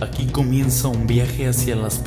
Aquí comienza un viaje hacia las...